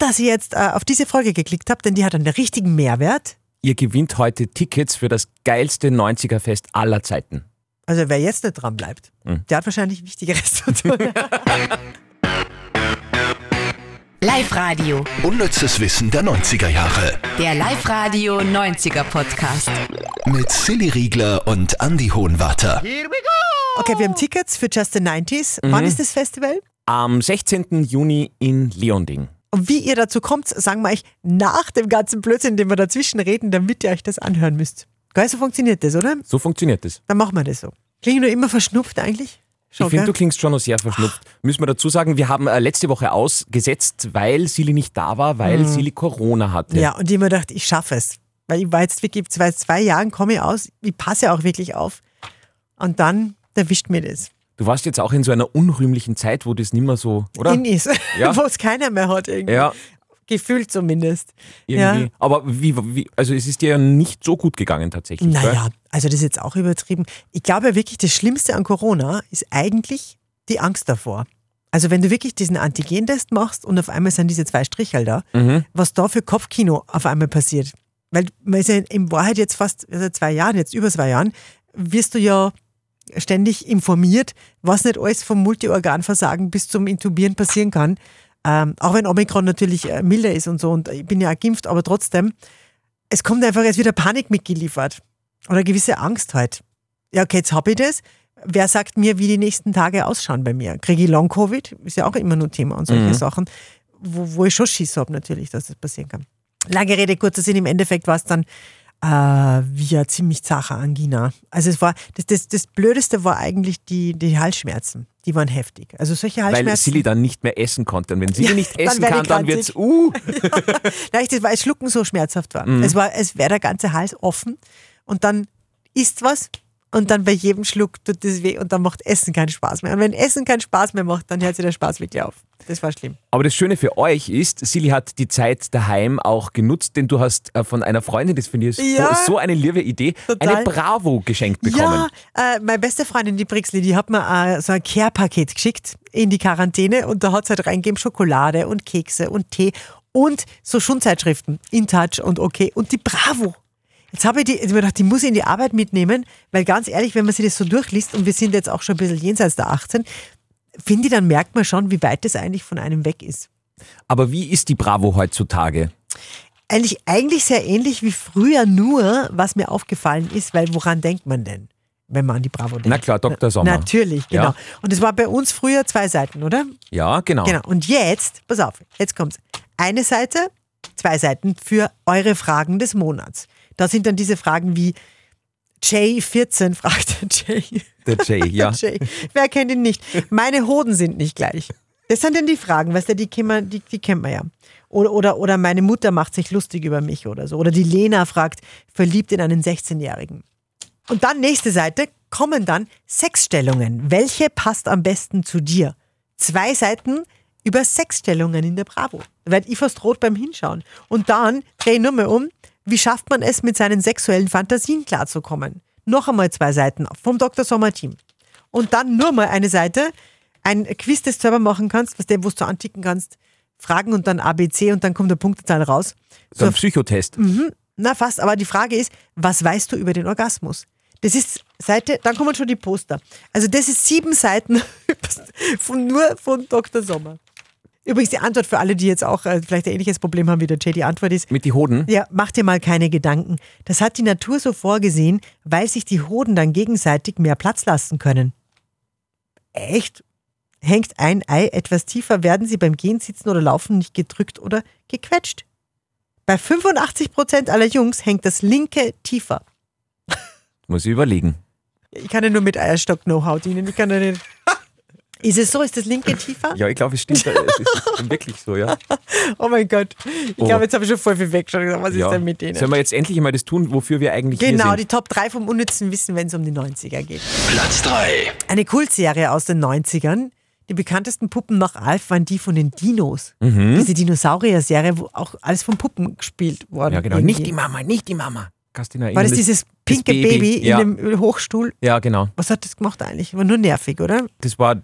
dass ihr jetzt äh, auf diese Folge geklickt habt, denn die hat einen richtigen Mehrwert. Ihr gewinnt heute Tickets für das geilste 90er-Fest aller Zeiten. Also wer jetzt nicht dran bleibt, Hm. der hat wahrscheinlich Wichtigeres zu tun. Live-Radio. Unnützes Wissen der 90er Jahre. Der Live-Radio 90er Podcast. Mit Silly Riegler und Andy Hohenwarter. Okay, wir haben Tickets für Just the 90s. Wann ist das Festival? Am 16. Juni in Leonding. Und wie ihr dazu kommt, sagen wir euch nach dem ganzen Blödsinn, den wir dazwischen reden, damit ihr euch das anhören müsst. Geil, so funktioniert das, oder? So funktioniert es. Dann machen wir das so. Klinge nur immer verschnupft eigentlich? Schon, Ich finde, du klingst schon noch sehr verschnupft. Müssen wir dazu sagen, wir haben äh, letzte Woche ausgesetzt, weil Silly nicht da war, weil Silly Corona hatte. Ja, und ich habe mir gedacht, ich schaffe es. Weil ich war jetzt wirklich, seit zwei Jahren komme ich aus, ich passe auch wirklich auf. Und dann erwischt mir das. Du warst jetzt auch in so einer unrühmlichen Zeit, wo das nicht mehr so, oder? In ist, Ja. wo es keiner mehr hat irgendwie. ja, Gefühlt zumindest. irgendwie. Ja. Aber wie, wie, also es ist dir ja nicht so gut gegangen tatsächlich. Naja, also das ist jetzt auch übertrieben. Ich glaube ja wirklich, das Schlimmste an Corona ist eigentlich die Angst davor. Also wenn du wirklich diesen Antigentest machst und auf einmal sind diese zwei Strichel da, Mhm. was da für Kopfkino auf einmal passiert. Weil man ist ja in Wahrheit jetzt fast seit zwei Jahren, jetzt über zwei Jahren, wirst du ja ständig informiert, was nicht alles vom Multiorganversagen bis zum Intubieren passieren kann. Ähm, auch wenn Omikron natürlich äh, milder ist und so und ich bin ja auch geimpft, aber trotzdem, es kommt einfach jetzt wieder Panik mitgeliefert. Oder gewisse Angst halt. Ja, okay, jetzt habe ich das. Wer sagt mir, wie die nächsten Tage ausschauen bei mir? Kriege ich Long-Covid? Ist ja auch immer nur Thema und solche Sachen, wo, wo ich schon Schiss habe natürlich, dass das passieren kann. Lange Rede, kurzer Sinn, im Endeffekt war es dann äh, wie eine ziemlich zache Angina. Also es war, das, das, das Blödeste war eigentlich die, die Halsschmerzen. Die waren heftig. Also solche Weil Halsschmerzen. Silly dann nicht mehr essen konnte. Und wenn Silly Ja, nicht dann essen werde kann, dann wird's uh. Nein, das war, das Schlucken so schmerzhaft war. Mhm. Es war, es wäre der ganze Hals offen und dann isst was und dann bei jedem Schluck tut das weh und dann macht Essen keinen Spaß mehr. Und wenn Essen keinen Spaß mehr macht, dann hört sich der Spaß wirklich auf. Das war schlimm. Aber das Schöne für euch ist, Silly hat die Zeit daheim auch genutzt, denn du hast äh, von einer Freundin, das finde ich Ja. so, eine liebe Idee, Total. eine Bravo geschenkt bekommen. Ja, äh, meine beste Freundin, die Brixli, die hat mir äh, so ein Care-Paket geschickt in die Quarantäne und da hat es halt reingegeben Schokolade und Kekse und Tee und so Schundzeitschriften, InTouch und okay und die Bravo. Jetzt habe ich die, ich hab mir gedacht, die muss ich in die Arbeit mitnehmen, weil ganz ehrlich, wenn man sich das so durchliest und wir sind jetzt auch schon ein bisschen jenseits der 18, finde ich, dann merkt man schon, wie weit das eigentlich von einem weg ist. Aber wie ist die Bravo heutzutage? Eigentlich, eigentlich sehr ähnlich wie früher, nur was mir aufgefallen ist, weil woran denkt man denn, wenn man an die Bravo denkt? Na klar, Dr. Sommer. Natürlich, genau. Ja. Und es war bei uns früher zwei Seiten, oder? Ja, genau. Genau. Und jetzt, pass auf, jetzt kommt's. Eine Seite, zwei Seiten für eure Fragen des Monats. Da sind dann diese Fragen wie Jay14 fragt Jay. Der Jay, ja. Jay. Wer kennt ihn nicht? Meine Hoden sind nicht gleich. Das sind denn die Fragen, weißt du, die, kennt man- die, die kennt man ja. Oder, oder, oder meine Mutter macht sich lustig über mich oder so. Oder die Lena fragt, verliebt in einen 16-Jährigen. Und dann nächste Seite kommen dann Sexstellungen. Welche passt am besten zu dir? Zwei Seiten über Sexstellungen in der Bravo. Da werd ich fast rot beim Hinschauen. Und dann dreh ich nur mal um. Wie schafft man es, mit seinen sexuellen Fantasien klarzukommen? Noch einmal zwei Seiten vom Dr. Sommer Team. Und dann nur mal eine Seite, ein Quiz, das du selber machen kannst, was der, wo du anticken kannst, Fragen und dann ABC und dann kommt der Punktezahl raus. So ein Psychotest. Na, fast. Aber die Frage ist, was weißt du über den Orgasmus? Das ist Seite, dann kommen schon die Poster. Also das ist sieben Seiten von, nur von Dr. Sommer. Übrigens die Antwort für alle, die jetzt auch äh, vielleicht ein ähnliches Problem haben wie der Jay, die Antwort ist, Mit die Hoden? ja, mach dir mal keine Gedanken. Das hat die Natur so vorgesehen, weil sich die Hoden dann gegenseitig mehr Platz lassen können. Echt? Hängt ein Ei etwas tiefer, werden sie beim Gehen, Sitzen oder Laufen nicht gedrückt oder gequetscht. Bei 85% aller Jungs hängt das linke tiefer. Muss ich überlegen. Ich kann ja nur mit Eierstock Know-how dienen. Ich kann ja nicht. Ist es so? Ist das linke tiefer? Ja, ich glaube, es stimmt. es ist wirklich so, ja. Oh mein Gott. Ich Oh. glaube, jetzt habe ich schon voll viel weggeschaut. Was ja. ist denn mit denen? Sollen wir jetzt endlich mal das tun, wofür wir eigentlich Genau, hier die? Top 3 vom unnützen Wissen, wenn es um die 90er geht. Platz 3. Eine Kultserie aus den 90ern. Die bekanntesten Puppen nach Alf waren die von den Dinos. Mhm. Diese Dinosaurier-Serie, wo auch alles von Puppen gespielt worden. Ja, genau. irgendwie. Nicht die Mama, nicht die Mama. Noch War das dieses pinke Baby, Baby, ja. in dem Hochstuhl? Ja, genau. Was hat das gemacht eigentlich? War nur nervig, oder? Das war,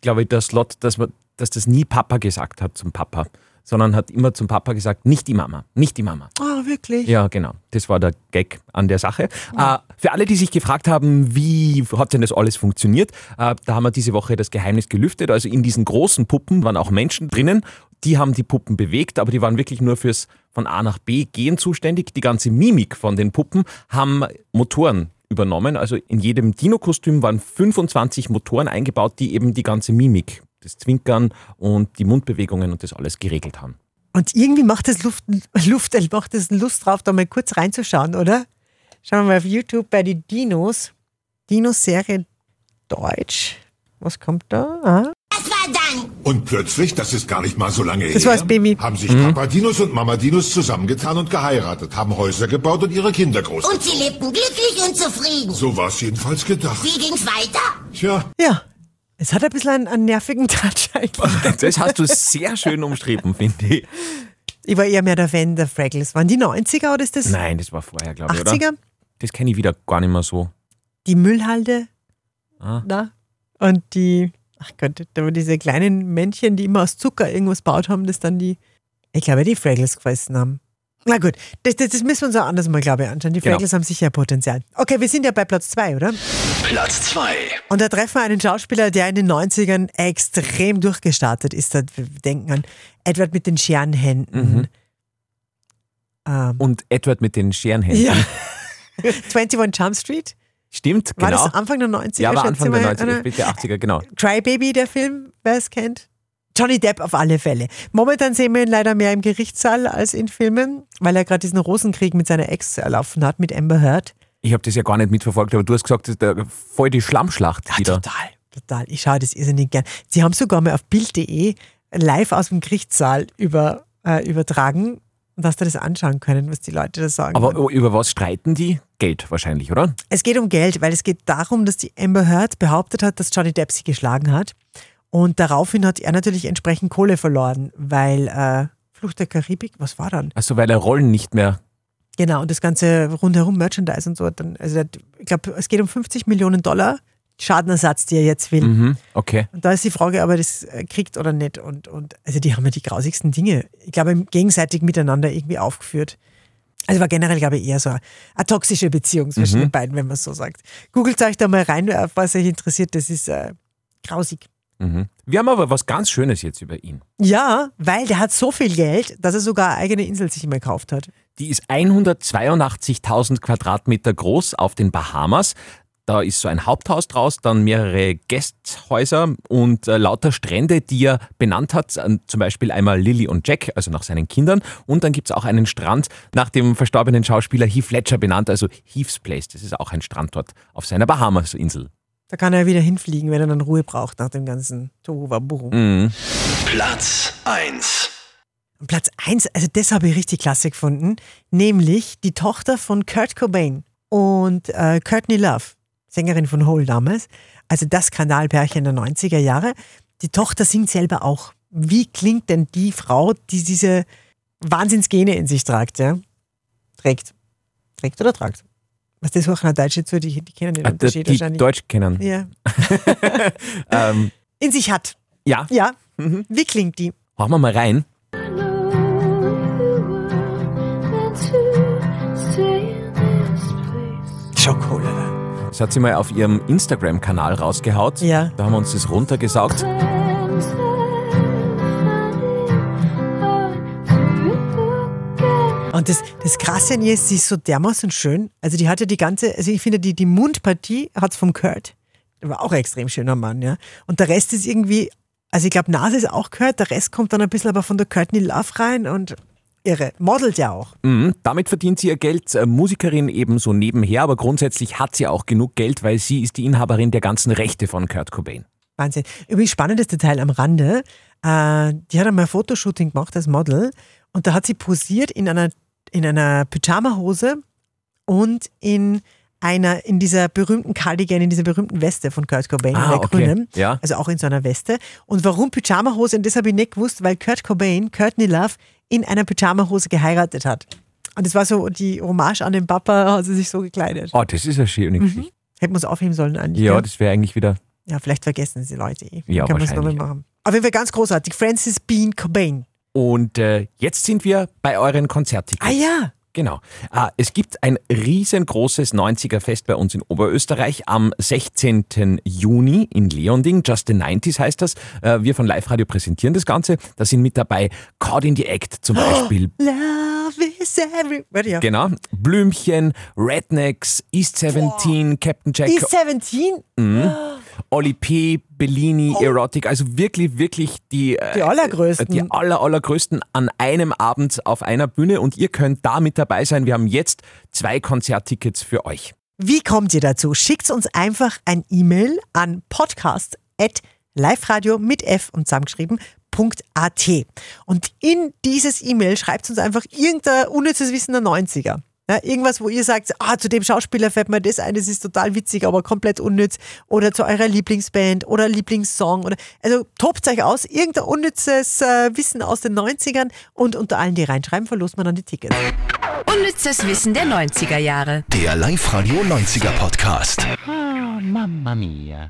glaube ich, der Slot, dass, man, dass das nie Papa gesagt hat zum Papa. sondern hat immer zum Papa gesagt, nicht die Mama, nicht die Mama. Ah, wirklich? Ja, genau. Das war der Gag an der Sache. Äh, für alle, die sich gefragt haben, wie hat denn das alles funktioniert, äh, da haben wir diese Woche das Geheimnis gelüftet. Also in diesen großen Puppen waren auch Menschen drinnen. Die haben die Puppen bewegt, aber die waren wirklich nur fürs von A nach B gehen zuständig. Die ganze Mimik von den Puppen haben Motoren übernommen. Also in jedem Dino-Kostüm waren 25 Motoren eingebaut, die eben die ganze Mimik, das Zwinkern und die Mundbewegungen und das alles geregelt haben. Und irgendwie macht es Luft, Luft, Lust drauf, da mal kurz reinzuschauen, oder? Schauen wir mal auf YouTube bei den Dinos. Dinos-Serie Deutsch. Was kommt da? Ah. Dann? Und plötzlich, das ist gar nicht mal so lange Das her, war's, Baby. haben sich Papa Dinos und Mama Dinos zusammengetan und geheiratet, haben Häuser gebaut und ihre Kinder groß. Und sie lebten glücklich und zufrieden. so war es jedenfalls gedacht. Wie ging's weiter? Tja, Ja, es hat ein bisschen einen, einen nervigen Touch eigentlich. Das hast du sehr schön umschrieben, finde ich. Ich war eher mehr der Fan der Fraggles. Waren die 90er oder ist das Nein, das war vorher, glaube ich, 80er? oder? Das kenne ich wieder gar nicht mehr so. Die Müllhalde. Ah. Da. Und die, ach Gott, da waren diese kleinen Männchen, die immer aus Zucker irgendwas baut haben, das dann die, ich glaube, die Fraggles gefressen haben. Na gut, das, das, das müssen wir uns auch anders mal, glaube ich, anschauen. Die Genau. Fraggles haben sicher Potenzial. Okay, wir sind ja bei Platz zwei, oder? Platz 2. Und da treffen wir einen Schauspieler, der in den 90ern extrem durchgestartet ist. Da wir denken an Edward mit den Scherenhänden. Ähm, Und Edward mit den Scherenhänden. ja. 21 Jump Street. Stimmt, War genau. das Anfang der 90er? ja, war Anfang der mal, 90er, oder? späte 80er, genau. Crybaby, der Film, wer es kennt. Johnny Depp auf alle Fälle. Momentan sehen wir ihn leider mehr im Gerichtssaal als in Filmen, weil er gerade diesen Rosenkrieg mit seiner Ex erlaufen hat, mit Amber Heard. Ich habe das ja gar nicht mitverfolgt, aber du hast gesagt, das ist der, voll die Schlammschlacht Ja, wieder. total, total. Ich schaue das irrsinnig gern. Sie haben sogar mal auf Bild.de live aus dem Gerichtssaal über, äh, übertragen, dass du das anschauen können, was die Leute da sagen. Aber oh, über was streiten die? Geld wahrscheinlich, oder? Es geht um Geld, weil es geht darum, dass die Amber Heard behauptet hat, dass Johnny Depp sie geschlagen hat. Und daraufhin hat er natürlich entsprechend Kohle verloren, weil äh, Flucht der Karibik, was war dann? Also weil er Rollen nicht mehr. Genau, und das ganze rundherum Merchandise und so. Dann, also ich glaube, es geht um 50 Millionen Dollar Schadenersatz, die er jetzt will. Mhm, okay. Und da ist die Frage, ob er das äh, kriegt oder nicht. Und, und also die haben ja die grausigsten Dinge, ich glaube, gegenseitig miteinander irgendwie aufgeführt. Also war generell, glaube ich, eher so eine, eine toxische Beziehung zwischen den beiden, wenn man es so sagt. Googelt euch da mal rein, auf was euch interessiert. Das ist äh, grausig. Mhm. Wir haben aber was ganz Schönes jetzt über ihn. Ja, weil der hat so viel Geld, dass er sogar eine eigene Insel sich mal gekauft hat. Die ist 182.000 Quadratmeter groß auf den Bahamas. Da ist so ein Haupthaus draus, dann mehrere Gästhäuser und äh, lauter Strände, die er benannt hat. Zum Beispiel einmal Lily und Jack, also nach seinen Kindern. Und dann gibt es auch einen Strand nach dem verstorbenen Schauspieler Heath Ledger benannt, also Heath's Place. Das ist auch ein Strand dort auf seiner Bahamas-Insel. Da kann er wieder hinfliegen, wenn er dann Ruhe braucht nach dem ganzen Tohuwabohu. Mhm. Platz 1. Und Platz 1, also das habe ich richtig klasse gefunden, nämlich die Tochter von Kurt Cobain und äh, Courtney Love, Sängerin von Hole damals. Also das Skandalpärchen der 90er Jahre. Die Tochter singt selber auch. Wie klingt denn die Frau, die diese Wahnsinnsgene in sich tragt? Ja? Trägt. Trägt oder tragt? Was das auch nach Deutsch zu, die, die kennen den Äh, Unterschied die wahrscheinlich. Deutsch kennen. ja. Ähm, In sich hat. ja, Ja. Wie klingt die? machen wir mal rein. Schokolade. Das hat sie mal auf ihrem Instagram-Kanal rausgehaut. Ja. Da haben wir uns das runtergesaugt. Und das, das Krasse an ihr ist, sie ist so dermaßen schön. Also die hatte die ganze, also ich finde, die, die Mundpartie hat vom Kurt. Der war auch ein extrem schöner Mann, ja. Und der Rest ist irgendwie, also ich glaube, Nase ist auch Kurt, der Rest kommt dann ein bisschen aber von der Courtney Love rein und irre. Modelt ja auch. Mhm, damit verdient sie ihr Geld. Äh, Musikerin ebenso nebenher, aber grundsätzlich hat sie auch genug Geld, weil sie ist die Inhaberin der ganzen Rechte von Kurt Cobain. Wahnsinn. Übrigens spannendes Detail am Rande. Äh, die hat einmal ein Fotoshooting gemacht als Model und da hat sie posiert in einer, in einer Pyjamahose und in einer, in dieser berühmten Cardigan, in dieser berühmten Weste von Kurt Cobain, in Ah, der okay. grünen. Ja. Also auch in so einer Weste. Und warum Pyjamahose? Und das habe ich nicht gewusst, weil Kurt Cobain, Courtney Love, in einer Pyjamahose geheiratet hat. Und das war so die Hommage an den Papa, hat sie sich so gekleidet. Oh, das ist eine schöne Geschichte. Hätten wir es aufheben sollen eigentlich. Ja, gell? das wäre eigentlich wieder. Ja, vielleicht vergessen sie Leute eh. Ja, Können wir es nochmal machen. Auf jeden Fall ganz großartig. Francis Bean Cobain. Und äh, jetzt sind wir bei euren Konzerttickets. Ah ja. Genau. Äh, Es gibt ein riesengroßes 90er-Fest bei uns in Oberösterreich am 16. Juni in Leonding. Just the 90s heißt das. Äh, Wir von Live Radio präsentieren das Ganze. Da sind mit dabei Caught in the Act zum Beispiel. Love is every... Warte, ja. Genau. Blümchen, Rednecks, East 17, Captain Jack, Ist 17? Oli P., Bellini, Erotic, also wirklich, wirklich die, äh, Die allergrößten. die aller, allergrößten an einem Abend auf einer Bühne und ihr könnt da mit dabei sein. Wir haben jetzt zwei Konzerttickets für euch. Wie kommt ihr dazu? Schickt uns einfach ein E-Mail an podcast.liveradio mit F und zusammengeschrieben .at. Und in dieses E-Mail schreibt uns einfach irgendein unnützes Wissen der 90er. Ja, irgendwas, wo ihr sagt, ah, zu dem Schauspieler fällt mir das ein, das ist total witzig, aber komplett unnütz. Oder zu eurer Lieblingsband oder Lieblingssong. Oder, also tobt euch aus, irgendein unnützes äh, Wissen aus den 90ern und unter allen, die reinschreiben, verlost man dann die Tickets. Unnützes Wissen der 90er Jahre. Der Live-Radio 90er Podcast. Mamma mia.